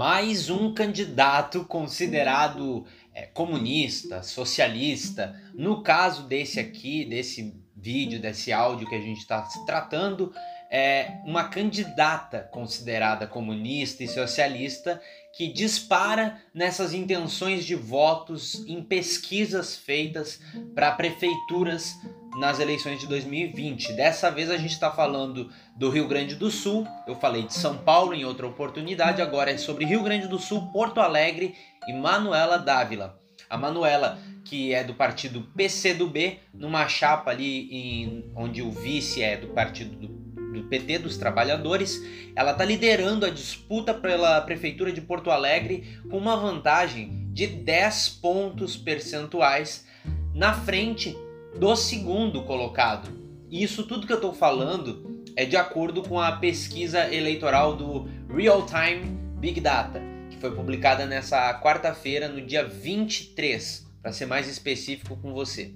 mais um candidato considerado é, comunista, socialista. No caso desse aqui, desse vídeo, desse áudio que a gente está se tratando, é uma candidata considerada comunista e socialista que dispara nessas intenções de votos em pesquisas feitas para prefeituras nas eleições de 2020. Dessa vez a gente está falando do Rio Grande do Sul. Eu falei de São Paulo em outra oportunidade, agora é sobre Rio Grande do Sul, Porto Alegre e Manuela Dávila. A Manuela, que é do partido PCdoB, numa chapa ali em, onde o vice é do partido do, do PT, dos trabalhadores, ela está liderando a disputa pela prefeitura de Porto Alegre com uma vantagem de 10 pontos percentuais na frente do segundo colocado. E isso tudo que eu estou falando é de acordo com a pesquisa eleitoral do Real Time Big Data, que foi publicada nessa quarta-feira, no dia 23, para ser mais específico com você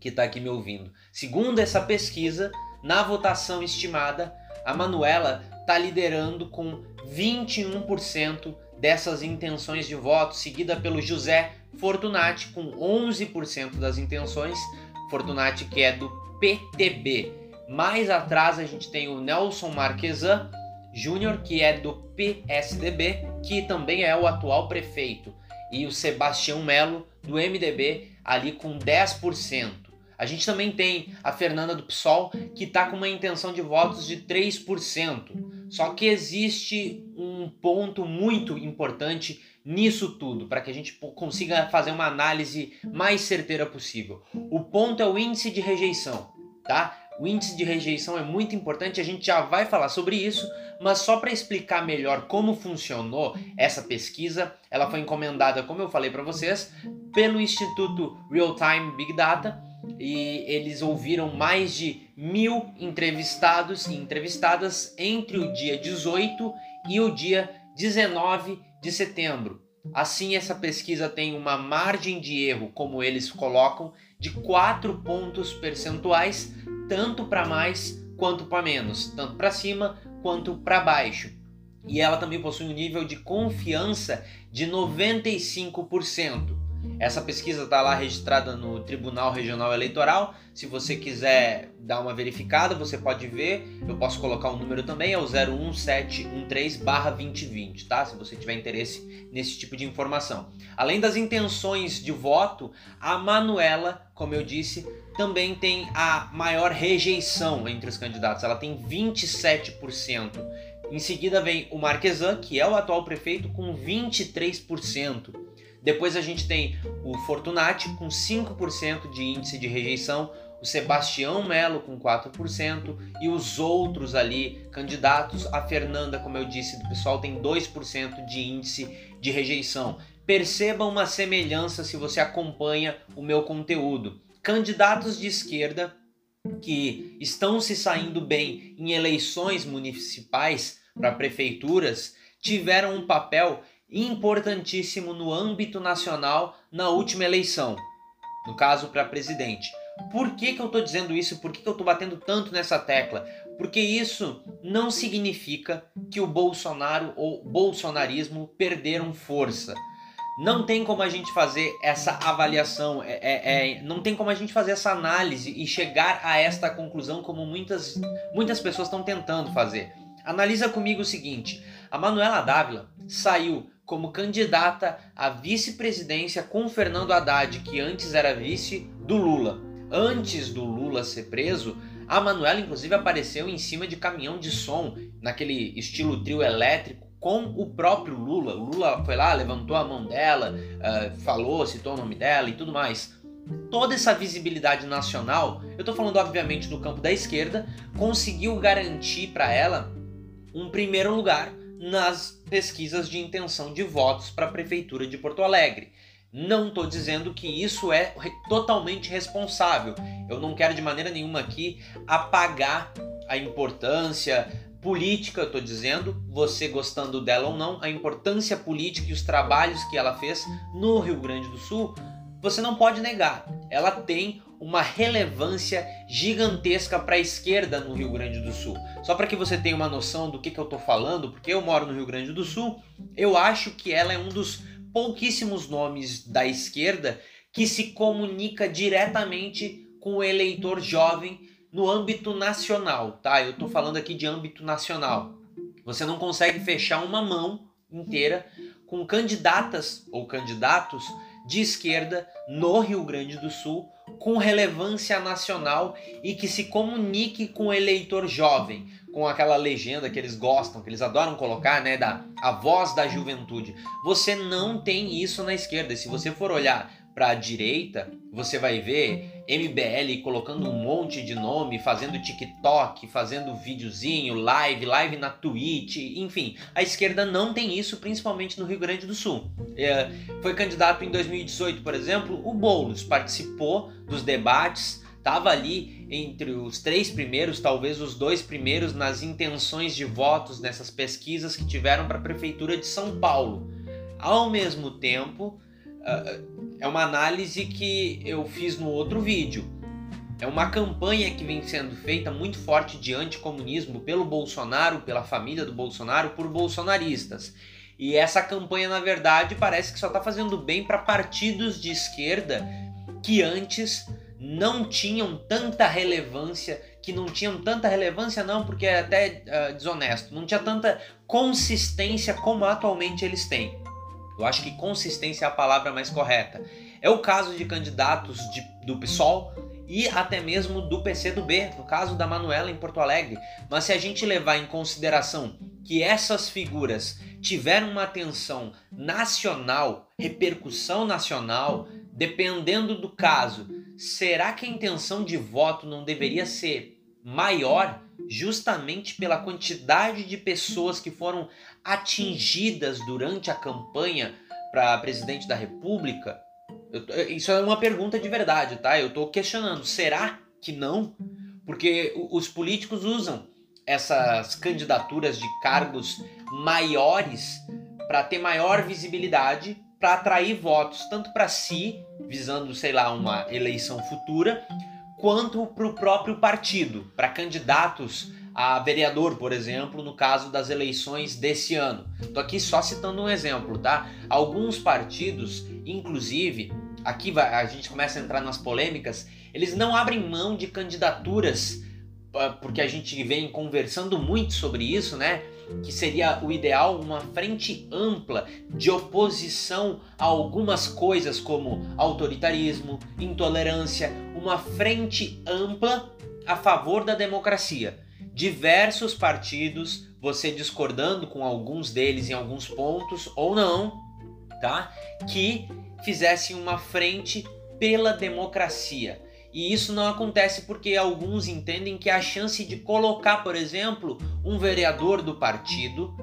que está aqui me ouvindo. Segundo essa pesquisa, na votação estimada, a Manuela está liderando com 21% dessas intenções de voto, seguida pelo José Fortunati com 11% das intenções, Fortunati que é do PTB. Mais atrás a gente tem o Nelson Marquesan Júnior, que é do PSDB, que também é o atual prefeito, e o Sebastião Melo do MDB ali com 10%. A gente também tem a Fernanda do PSOL, que está com uma intenção de votos de 3%. Só que existe um ponto muito importante nisso tudo, para que a gente consiga fazer uma análise mais certeira possível. O ponto é o índice de rejeição, tá? O índice de rejeição é muito importante, a gente já vai falar sobre isso, mas só para explicar melhor como funcionou essa pesquisa, ela foi encomendada, como eu falei para vocês, pelo Instituto Real Time Big Data e eles ouviram mais de mil entrevistados e entrevistadas entre o dia 18 e o dia 19 de setembro. Assim, essa pesquisa tem uma margem de erro, como eles colocam, de 4 pontos percentuais, tanto para mais quanto para menos, tanto para cima quanto para baixo. E ela também possui um nível de confiança de 95%. Essa pesquisa está lá registrada no Tribunal Regional Eleitoral. Se você quiser dar uma verificada, você pode ver. Eu posso colocar o um número também, é o 01713-2020, tá? Se você tiver interesse nesse tipo de informação. Além das intenções de voto, a Manuela, como eu disse, também tem a maior rejeição entre os candidatos. Ela tem 27%. Em seguida vem o Marquesan, que é o atual prefeito, com 23%. Depois a gente tem o Fortunati com 5% de índice de rejeição, o Sebastião Melo com 4% e os outros ali candidatos, a Fernanda, como eu disse, do pessoal tem 2% de índice de rejeição. Perceba uma semelhança se você acompanha o meu conteúdo. Candidatos de esquerda que estão se saindo bem em eleições municipais para prefeituras tiveram um papel importantíssimo no âmbito nacional na última eleição, no caso para presidente. Por que, que eu estou dizendo isso? Por que, que eu estou batendo tanto nessa tecla? Porque isso não significa que o Bolsonaro ou bolsonarismo perderam força. Não tem como a gente fazer essa avaliação, é, é, é, não tem como a gente fazer essa análise e chegar a esta conclusão como muitas, muitas pessoas estão tentando fazer. Analisa comigo o seguinte: a Manuela Dávila saiu como candidata à vice-presidência com Fernando Haddad, que antes era vice do Lula. Antes do Lula ser preso, a Manuela inclusive apareceu em cima de caminhão de som, naquele estilo trio elétrico, com o próprio Lula. O Lula foi lá, levantou a mão dela, uh, falou, citou o nome dela e tudo mais. Toda essa visibilidade nacional, eu estou falando obviamente do campo da esquerda, conseguiu garantir para ela um primeiro lugar nas pesquisas de intenção de votos para a Prefeitura de Porto Alegre. Não estou dizendo que isso é totalmente responsável. Eu não quero de maneira nenhuma aqui apagar a importância política, estou dizendo, você gostando dela ou não, a importância política e os trabalhos que ela fez no Rio Grande do Sul, você não pode negar. Ela tem uma relevância gigantesca para a esquerda no Rio Grande do Sul. Só para que você tenha uma noção do que, que eu estou falando, porque eu moro no Rio Grande do Sul, eu acho que ela é um dos pouquíssimos nomes da esquerda que se comunica diretamente com o eleitor jovem no âmbito nacional, tá? Eu estou falando aqui de âmbito nacional. Você não consegue fechar uma mão inteira com candidatas ou candidatos de esquerda no Rio Grande do Sul com relevância nacional e que se comunique com o eleitor jovem, com aquela legenda que eles gostam, que eles adoram colocar, né, da a voz da juventude. Você não tem isso na esquerda. E se você for olhar para a direita, você vai ver MBL colocando um monte de nome, fazendo TikTok, fazendo videozinho, live, live na Twitch, enfim. A esquerda não tem isso, principalmente no Rio Grande do Sul. É, foi candidato em 2018, por exemplo, o Boulos participou dos debates, estava ali entre os três primeiros, talvez os dois primeiros nas intenções de votos nessas pesquisas que tiveram para a prefeitura de São Paulo. Ao mesmo tempo, uh, é uma análise que eu fiz no outro vídeo. É uma campanha que vem sendo feita muito forte de anticomunismo pelo Bolsonaro, pela família do Bolsonaro, por bolsonaristas. E essa campanha, na verdade, parece que só está fazendo bem para partidos de esquerda que antes não tinham tanta relevância, que não tinham tanta relevância não, porque é até uh, desonesto, não tinha tanta consistência como atualmente eles têm. Eu acho que consistência é a palavra mais correta. É o caso de candidatos de, do PSOL e até mesmo do PCdoB, no caso da Manuela em Porto Alegre. Mas se a gente levar em consideração que essas figuras tiveram uma atenção nacional, repercussão nacional, dependendo do caso, será que a intenção de voto não deveria ser maior justamente pela quantidade de pessoas que foram atingidas durante a campanha para presidente da República? Eu, isso é uma pergunta de verdade, tá? Eu estou questionando. Será que não? Porque os políticos usam essas candidaturas de cargos maiores para ter maior visibilidade, para atrair votos tanto para si, visando, sei lá, uma eleição futura, quanto para o próprio partido, para candidatos a vereador, por exemplo, no caso das eleições desse ano. Estou aqui só citando um exemplo, tá? Alguns partidos, inclusive, aqui a gente começa a entrar nas polêmicas, eles não abrem mão de candidaturas, ah, porque a gente vem conversando muito sobre isso, né? Que seria o ideal uma frente ampla de oposição a algumas coisas como autoritarismo, intolerância, uma frente ampla a favor da democracia diversos partidos, você discordando com alguns deles em alguns pontos ou não, tá? Que fizessem uma frente pela democracia. E isso não acontece porque alguns entendem que a chance de colocar, por exemplo, um vereador do partido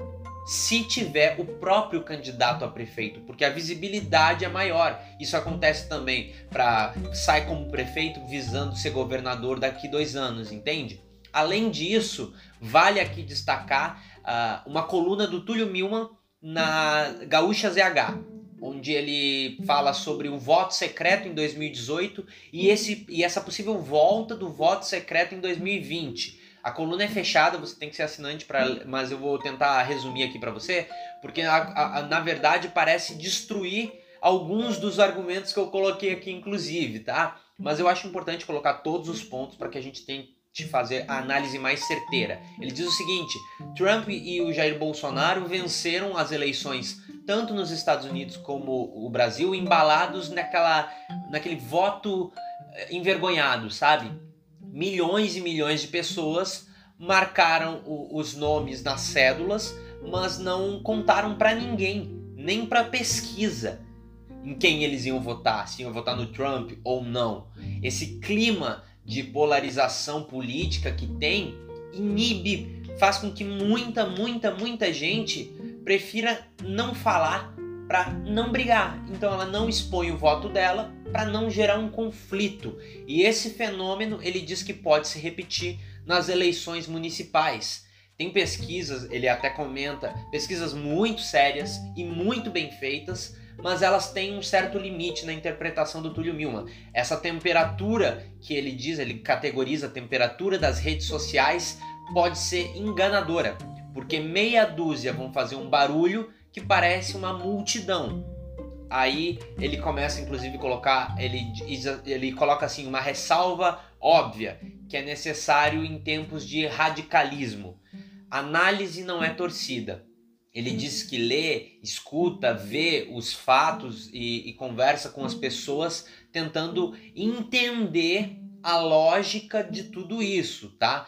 se tiver o próprio candidato a prefeito, porque a visibilidade é maior. Isso acontece também para sai como prefeito visando ser governador daqui dois anos, entende? Além disso, vale aqui destacar uh, uma coluna do Túlio Milman na Gaúcha ZH, onde ele fala sobre o voto secreto em 2018 e, esse, e essa possível volta do voto secreto em 2020. A coluna é fechada, você tem que ser assinante, para, mas eu vou tentar resumir aqui para você, porque a, a, na verdade parece destruir alguns dos argumentos que eu coloquei aqui, inclusive, tá? Mas eu acho importante colocar todos os pontos para que a gente tenha de fazer a análise mais certeira. Ele diz o seguinte: Trump e o Jair Bolsonaro venceram as eleições tanto nos Estados Unidos como o Brasil, embalados naquela, naquele voto envergonhado, sabe? Milhões e milhões de pessoas marcaram o, os nomes nas cédulas, mas não contaram para ninguém, nem para pesquisa, em quem eles iam votar, se iam votar no Trump ou não. Esse clima de polarização política que tem inibe, faz com que muita, muita, muita gente prefira não falar para não brigar. Então ela não expõe o voto dela para não gerar um conflito. E esse fenômeno ele diz que pode se repetir nas eleições municipais. Tem pesquisas, ele até comenta, pesquisas muito sérias e muito bem feitas, mas elas têm um certo limite na interpretação do Túlio Milman. Essa temperatura que ele diz, ele categoriza a temperatura das redes sociais, pode ser enganadora, porque meia dúzia vão fazer um barulho que parece uma multidão. Aí ele começa, inclusive, a colocar, ele, ele coloca assim uma ressalva óbvia que é necessário em tempos de radicalismo. Análise não é torcida. Ele diz que lê, escuta, vê os fatos e, e conversa com as pessoas tentando entender a lógica de tudo isso, tá?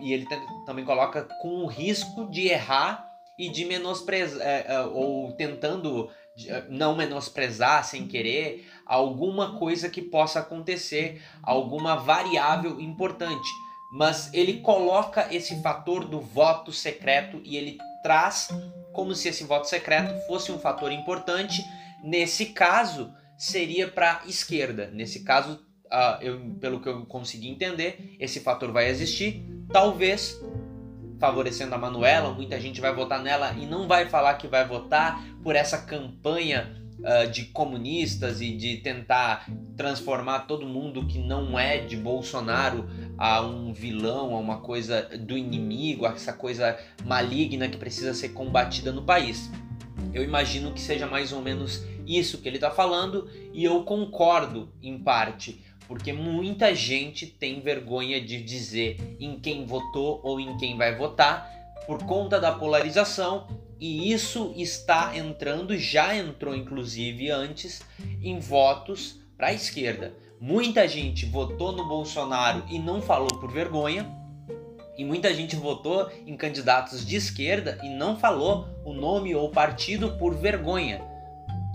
E ele também coloca com o risco de errar e de menosprezar, é, é, ou tentando eh, não menosprezar sem querer alguma coisa que possa acontecer, alguma variável importante. Mas ele coloca esse fator do voto secreto e ele traz como se esse voto secreto fosse um fator importante. Nesse caso, seria para esquerda. Nesse caso, uh, eu, pelo que eu consegui entender, esse fator vai existir. Talvez favorecendo a Manuela, muita gente vai votar nela e não vai falar que vai votar por essa campanha uh, de comunistas e de tentar transformar todo mundo que não é de Bolsonaro a um vilão, a uma coisa do inimigo, a essa coisa maligna que precisa ser combatida no país. Eu imagino que seja mais ou menos isso que ele está falando e eu concordo em parte porque muita gente tem vergonha de dizer em quem votou ou em quem vai votar por conta da polarização e isso está entrando, já entrou inclusive antes, em votos para a esquerda. Muita gente votou no Bolsonaro e não falou por vergonha, e muita gente votou em candidatos de esquerda e não falou o nome ou partido por vergonha.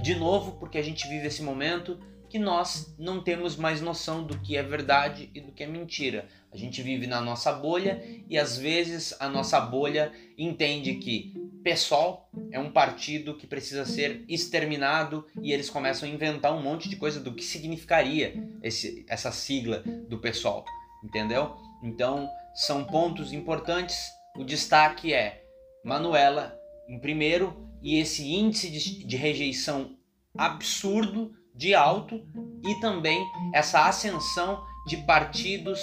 De novo, porque a gente vive esse momento que nós não temos mais noção do que é verdade e do que é mentira. A gente vive na nossa bolha e às vezes a nossa bolha entende que PSOL é um partido que precisa ser exterminado e eles começam a inventar um monte de coisa do que significaria esse, essa sigla do PSOL, entendeu? Então são pontos importantes. O destaque é Manuela em primeiro e esse índice de, de rejeição absurdo de alto e também essa ascensão de partidos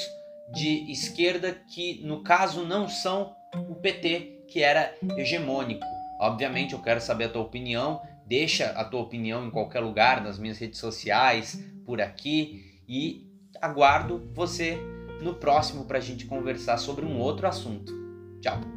de esquerda que, no caso, não são o PT, que era hegemônico. Obviamente, eu quero saber a tua opinião. Deixa a tua opinião em qualquer lugar, nas minhas redes sociais, por aqui. E aguardo você no próximo para a gente conversar sobre um outro assunto. Tchau!